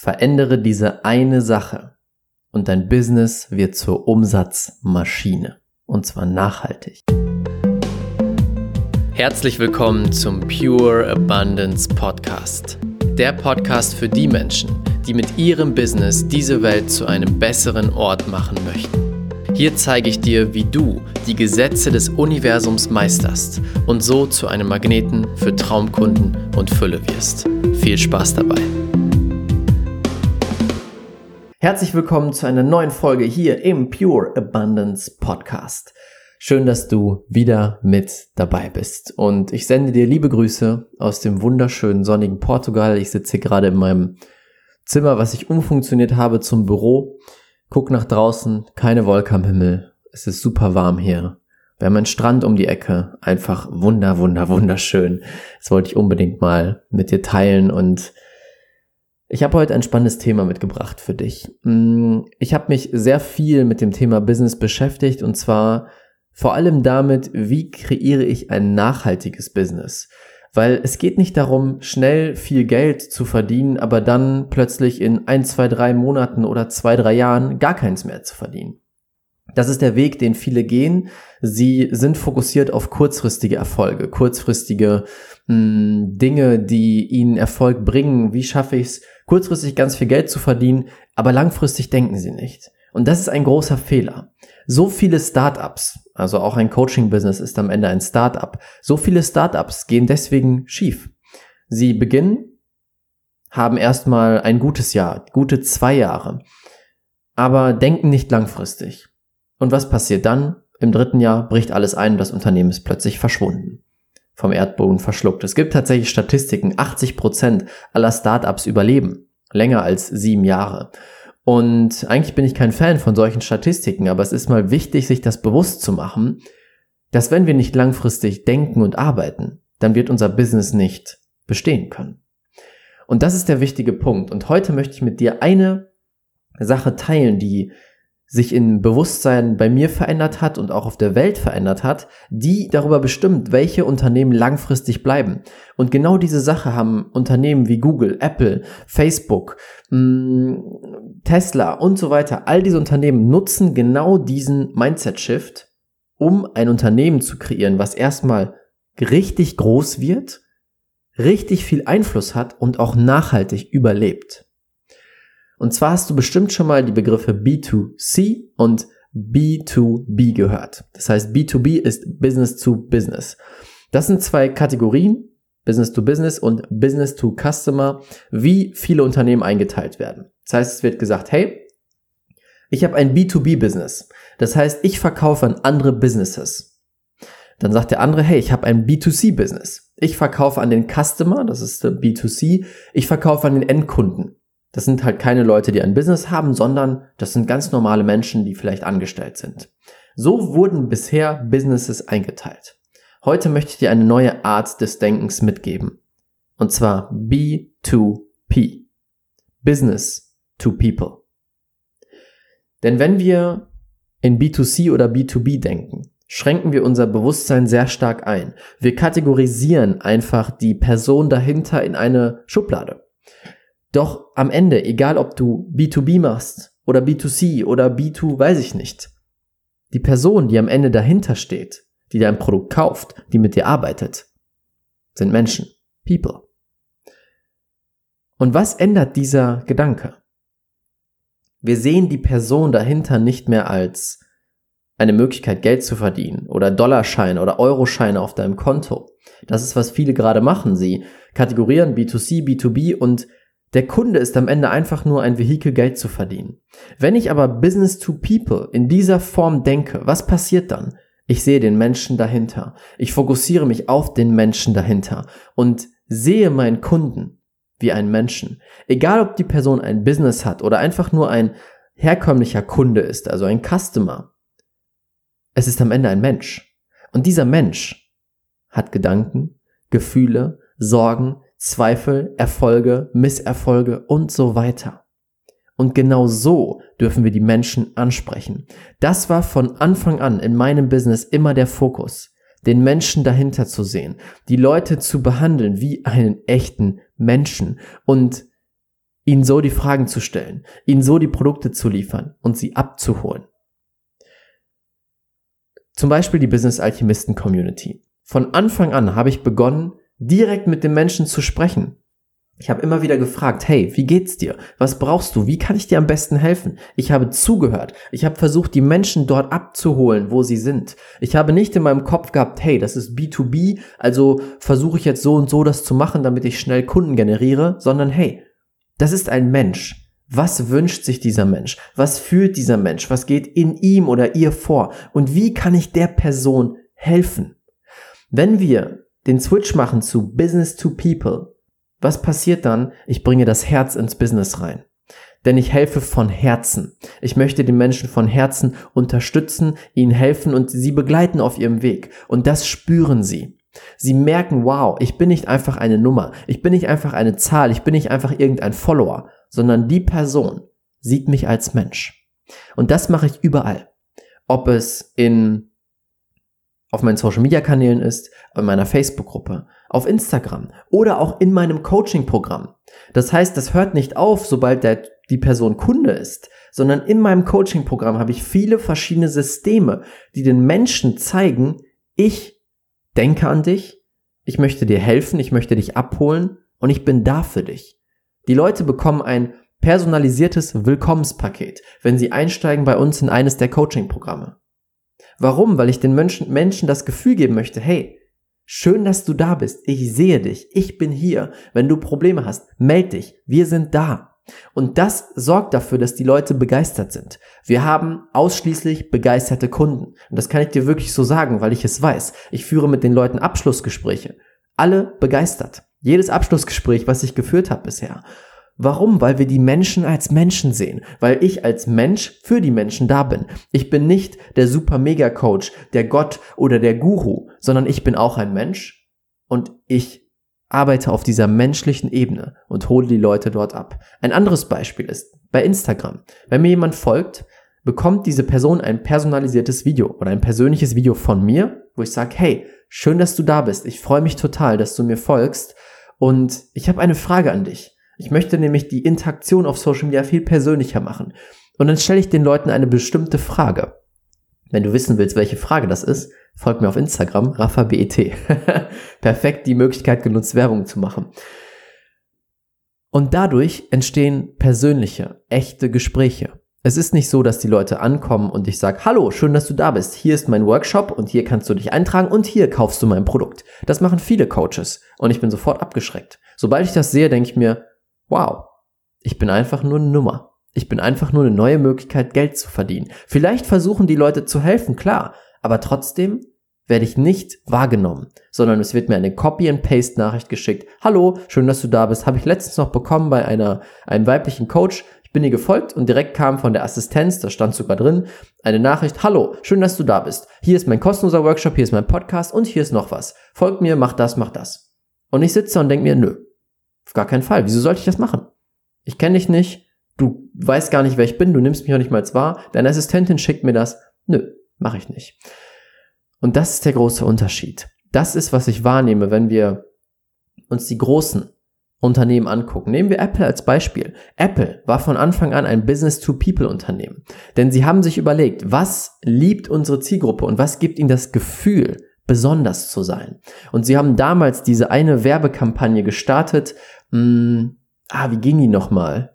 Verändere diese eine Sache und dein Business wird zur Umsatzmaschine. Und zwar nachhaltig. Herzlich willkommen zum Pure Abundance Podcast. Der Podcast für die Menschen, die mit ihrem Business diese Welt zu einem besseren Ort machen möchten. Hier zeige ich dir, wie du die Gesetze des Universums meisterst und so zu einem Magneten für Traumkunden und Fülle wirst. Viel Spaß dabei! Herzlich willkommen zu einer neuen Folge hier im Pure Abundance Podcast. Schön, dass du wieder mit dabei bist. Und ich sende dir liebe Grüße aus dem wunderschönen sonnigen Portugal. Ich sitze hier gerade in meinem Zimmer, was ich umfunktioniert habe zum Büro. Guck nach draußen, keine Wolke am Himmel. Es ist super warm hier. Wir haben einen Strand um die Ecke. Einfach wunder, wunder, wunderschön. Das wollte ich unbedingt mal mit dir teilen und ich habe heute ein spannendes Thema mitgebracht für dich. Mm, ich habe mich sehr viel mit dem Thema Business beschäftigt und zwar vor allem damit, wie kreiere ich ein nachhaltiges Business. Weil es geht nicht darum, schnell viel Geld zu verdienen, aber dann plötzlich in ein, zwei, drei Monaten oder zwei, drei Jahren gar keins mehr zu verdienen. Das ist der Weg, den viele gehen. Sie sind fokussiert auf kurzfristige Erfolge, kurzfristige mh, mm, Dinge, die ihnen Erfolg bringen. Wie schaffe ich es, kurzfristig ganz viel Geld zu verdienen, aber langfristig denken sie nicht. Und das ist ein großer Fehler. So viele Startups, also auch ein Coaching-Business ist am Ende ein Startup, so viele Startups gehen deswegen schief. Sie beginnen, haben erstmal ein gutes Jahr, gute zwei Jahre, aber denken nicht langfristig. Und was passiert dann? Im dritten Jahr bricht alles ein und das Unternehmen ist plötzlich verschwunden vom Erdboden verschluckt. Es gibt tatsächlich Statistiken, 80 Prozent aller Startups überleben länger als sieben Jahre. Und eigentlich bin ich kein Fan von solchen Statistiken, aber es ist mal wichtig, sich das bewusst zu machen, dass wenn wir nicht langfristig denken und arbeiten, dann wird unser Business nicht bestehen können. Und das ist der wichtige Punkt. Und heute möchte ich mit dir eine Sache teilen, die sich im Bewusstsein bei mir verändert hat und auch auf der Welt verändert hat, die darüber bestimmt, welche Unternehmen langfristig bleiben. Und genau diese Sache haben Unternehmen wie Google, Apple, Facebook, mm, Tesla und so weiter. All diese Unternehmen nutzen genau diesen Mindset-Shift, um ein Unternehmen zu kreieren, was erstmal richtig groß wird, richtig viel Einfluss hat und auch nachhaltig überlebt. Und zwar hast du bestimmt schon mal die Begriffe B2C und B2B gehört. Das heißt, B2B ist Business to Business. Das sind zwei Kategorien, Business to Business und Business to Customer, wie viele Unternehmen eingeteilt werden. Das heißt, es wird gesagt, hey, ich habe ein B2B-Business. Das heißt, ich verkaufe an andere Businesses. Dann sagt der andere, hey, ich habe ein B2C-Business. Ich verkaufe an den Customer, das ist B2C. Ich verkaufe an den Endkunden. Das sind halt keine Leute, die ein Business haben, sondern das sind ganz normale Menschen, die vielleicht angestellt sind. So wurden bisher Businesses eingeteilt. Heute möchte ich dir eine neue Art des Denkens mitgeben. Und zwar B2P. Business to People. Denn wenn wir in B2C oder B2B denken, schränken wir unser Bewusstsein sehr stark ein. Wir kategorisieren einfach die Person dahinter in eine Schublade. Doch am Ende, egal ob du B2B machst oder B2C oder B2, weiß ich nicht, die Person, die am Ende dahinter steht, die dein Produkt kauft, die mit dir arbeitet, sind Menschen, People. Und was ändert dieser Gedanke? Wir sehen die Person dahinter nicht mehr als eine Möglichkeit, Geld zu verdienen oder Dollarscheine oder Euroscheine auf deinem Konto. Das ist, was viele gerade machen. Sie kategorieren B2C, B2B und der Kunde ist am Ende einfach nur ein Vehikel, Geld zu verdienen. Wenn ich aber Business to People in dieser Form denke, was passiert dann? Ich sehe den Menschen dahinter. Ich fokussiere mich auf den Menschen dahinter und sehe meinen Kunden wie einen Menschen. Egal ob die Person ein Business hat oder einfach nur ein herkömmlicher Kunde ist, also ein Customer. Es ist am Ende ein Mensch. Und dieser Mensch hat Gedanken, Gefühle, Sorgen, Zweifel, Erfolge, Misserfolge und so weiter. Und genau so dürfen wir die Menschen ansprechen. Das war von Anfang an in meinem Business immer der Fokus, den Menschen dahinter zu sehen, die Leute zu behandeln wie einen echten Menschen und ihnen so die Fragen zu stellen, ihnen so die Produkte zu liefern und sie abzuholen. Zum Beispiel die Business Alchemisten Community. Von Anfang an habe ich begonnen, direkt mit den Menschen zu sprechen. Ich habe immer wieder gefragt, hey, wie geht's dir? Was brauchst du? Wie kann ich dir am besten helfen? Ich habe zugehört. Ich habe versucht, die Menschen dort abzuholen, wo sie sind. Ich habe nicht in meinem Kopf gehabt, hey, das ist B2B, also versuche ich jetzt so und so das zu machen, damit ich schnell Kunden generiere, sondern hey, das ist ein Mensch. Was wünscht sich dieser Mensch? Was fühlt dieser Mensch? Was geht in ihm oder ihr vor? Und wie kann ich der Person helfen? Wenn wir den Switch machen zu Business to People, was passiert dann? Ich bringe das Herz ins Business rein. Denn ich helfe von Herzen. Ich möchte den Menschen von Herzen unterstützen, ihnen helfen und sie begleiten auf ihrem Weg. Und das spüren sie. Sie merken, wow, ich bin nicht einfach eine Nummer, ich bin nicht einfach eine Zahl, ich bin nicht einfach irgendein Follower, sondern die Person sieht mich als Mensch. Und das mache ich überall. Ob es in auf meinen Social Media Kanälen ist, in meiner Facebook Gruppe, auf Instagram oder auch in meinem Coaching Programm. Das heißt, das hört nicht auf, sobald der, die Person Kunde ist, sondern in meinem Coaching Programm habe ich viele verschiedene Systeme, die den Menschen zeigen, ich denke an dich, ich möchte dir helfen, ich möchte dich abholen und ich bin da für dich. Die Leute bekommen ein personalisiertes Willkommenspaket, wenn sie einsteigen bei uns in eines der Coaching Programme. Warum? Weil ich den Menschen, Menschen das Gefühl geben möchte, hey, schön, dass du da bist. Ich sehe dich. Ich bin hier. Wenn du Probleme hast, meld dich. Wir sind da. Und das sorgt dafür, dass die Leute begeistert sind. Wir haben ausschließlich begeisterte Kunden. Und das kann ich dir wirklich so sagen, weil ich es weiß. Ich führe mit den Leuten Abschlussgespräche. Alle begeistert. Jedes Abschlussgespräch, was ich geführt habe bisher. Warum? Weil wir die Menschen als Menschen sehen, weil ich als Mensch für die Menschen da bin. Ich bin nicht der super Mega Coach, der Gott oder der Guru, sondern ich bin auch ein Mensch und ich arbeite auf dieser menschlichen Ebene und hole die Leute dort ab. Ein anderes Beispiel ist bei Instagram. Wenn mir jemand folgt, bekommt diese Person ein personalisiertes Video oder ein persönliches Video von mir, wo ich sage, hey, schön, dass du da bist. Ich freue mich total, dass du mir folgst und ich habe eine Frage an dich. Ich möchte nämlich die Interaktion auf Social Media viel persönlicher machen. Und dann stelle ich den Leuten eine bestimmte Frage. Wenn du wissen willst, welche Frage das ist, folg mir auf Instagram, RaffaBET. Perfekt die Möglichkeit genutzt, Werbung zu machen. Und dadurch entstehen persönliche, echte Gespräche. Es ist nicht so, dass die Leute ankommen und ich sage, hallo, schön, dass du da bist. Hier ist mein Workshop und hier kannst du dich eintragen und hier kaufst du mein Produkt. Das machen viele Coaches und ich bin sofort abgeschreckt. Sobald ich das sehe, denke ich mir, wow, ich bin einfach nur eine Nummer. Ich bin einfach nur eine neue Möglichkeit, Geld zu verdienen. Vielleicht versuchen die Leute zu helfen, klar, aber trotzdem werde ich nicht wahrgenommen, sondern es wird mir eine Copy-and-Paste-Nachricht geschickt. Hallo, schön, dass du da bist. Habe ich letztens noch bekommen bei einer, einem weiblichen Coach. Ich bin ihr gefolgt und direkt kam von der Assistenz, da stand sogar drin, eine Nachricht. Hallo, schön, dass du da bist. Hier ist mein kostenloser Workshop, hier ist mein Podcast und hier ist noch was. Folgt mir, mach das, mach das. Und ich sitze und denke mir, nö, auf gar keinen Fall. Wieso sollte ich das machen? Ich kenne dich nicht. Du weißt gar nicht, wer ich bin. Du nimmst mich auch nicht mal wahr. Deine Assistentin schickt mir das. Nö, mache ich nicht. Und das ist der große Unterschied. Das ist, was ich wahrnehme, wenn wir uns die großen Unternehmen angucken. Nehmen wir Apple als Beispiel. Apple war von Anfang an ein Business-to-People-Unternehmen. Denn sie haben sich überlegt, was liebt unsere Zielgruppe und was gibt ihnen das Gefühl, besonders zu sein. Und sie haben damals diese eine Werbekampagne gestartet, mh, hm, ah, wie ging die nochmal?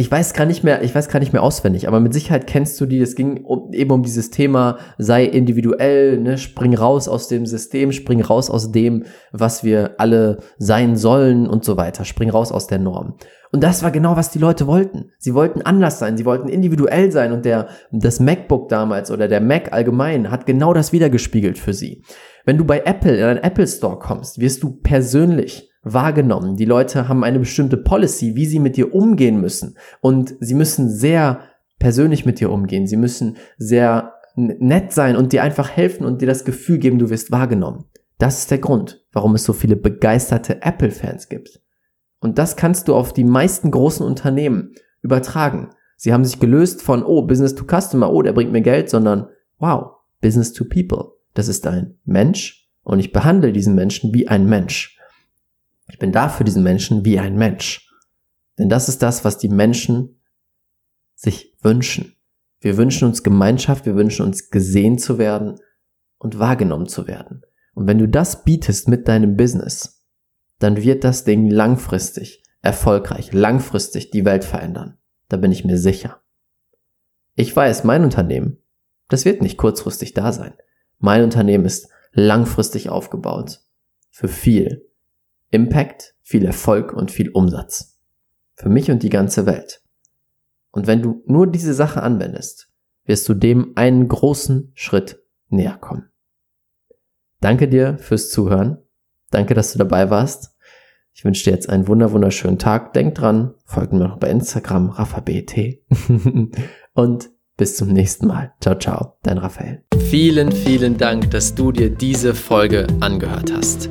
Ich weiß gar nicht mehr, ich weiß gar nicht mehr auswendig, aber mit Sicherheit kennst du die. Es ging um, eben um dieses Thema, sei individuell, ne, spring raus aus dem System, spring raus aus dem, was wir alle sein sollen und so weiter. Spring raus aus der Norm. Und das war genau, was die Leute wollten. Sie wollten anders sein, sie wollten individuell sein und der, das MacBook damals oder der Mac allgemein hat genau das wiedergespiegelt für sie. Wenn du bei Apple in einen Apple Store kommst, wirst du persönlich wahrgenommen. Die Leute haben eine bestimmte Policy, wie sie mit dir umgehen müssen. Und sie müssen sehr persönlich mit dir umgehen. Sie müssen sehr nett sein und dir einfach helfen und dir das Gefühl geben, du wirst wahrgenommen. Das ist der Grund, warum es so viele begeisterte Apple-Fans gibt. Und das kannst du auf die meisten großen Unternehmen übertragen. Sie haben sich gelöst von, oh, Business to Customer, oh, der bringt mir Geld, sondern, wow, Business to People. Das ist ein Mensch und ich behandle diesen Menschen wie ein Mensch. Ich bin da für diesen Menschen wie ein Mensch. Denn das ist das, was die Menschen sich wünschen. Wir wünschen uns Gemeinschaft, wir wünschen uns gesehen zu werden und wahrgenommen zu werden. Und wenn du das bietest mit deinem Business, dann wird das Ding langfristig erfolgreich, langfristig die Welt verändern. Da bin ich mir sicher. Ich weiß, mein Unternehmen, das wird nicht kurzfristig da sein. Mein Unternehmen ist langfristig aufgebaut. Für viel Impact, viel Erfolg und viel Umsatz. Für mich und die ganze Welt. Und wenn du nur diese Sache anwendest, wirst du dem einen großen Schritt näher kommen. Danke dir fürs Zuhören. Danke, dass du dabei warst. Ich wünsche dir jetzt einen wunder wunderschönen Tag. Denk dran, folgt mir noch bei Instagram, RaffaBT. Und bis zum nächsten Mal. Ciao, ciao, dein Raphael. Vielen, vielen Dank, dass du dir diese Folge angehört hast.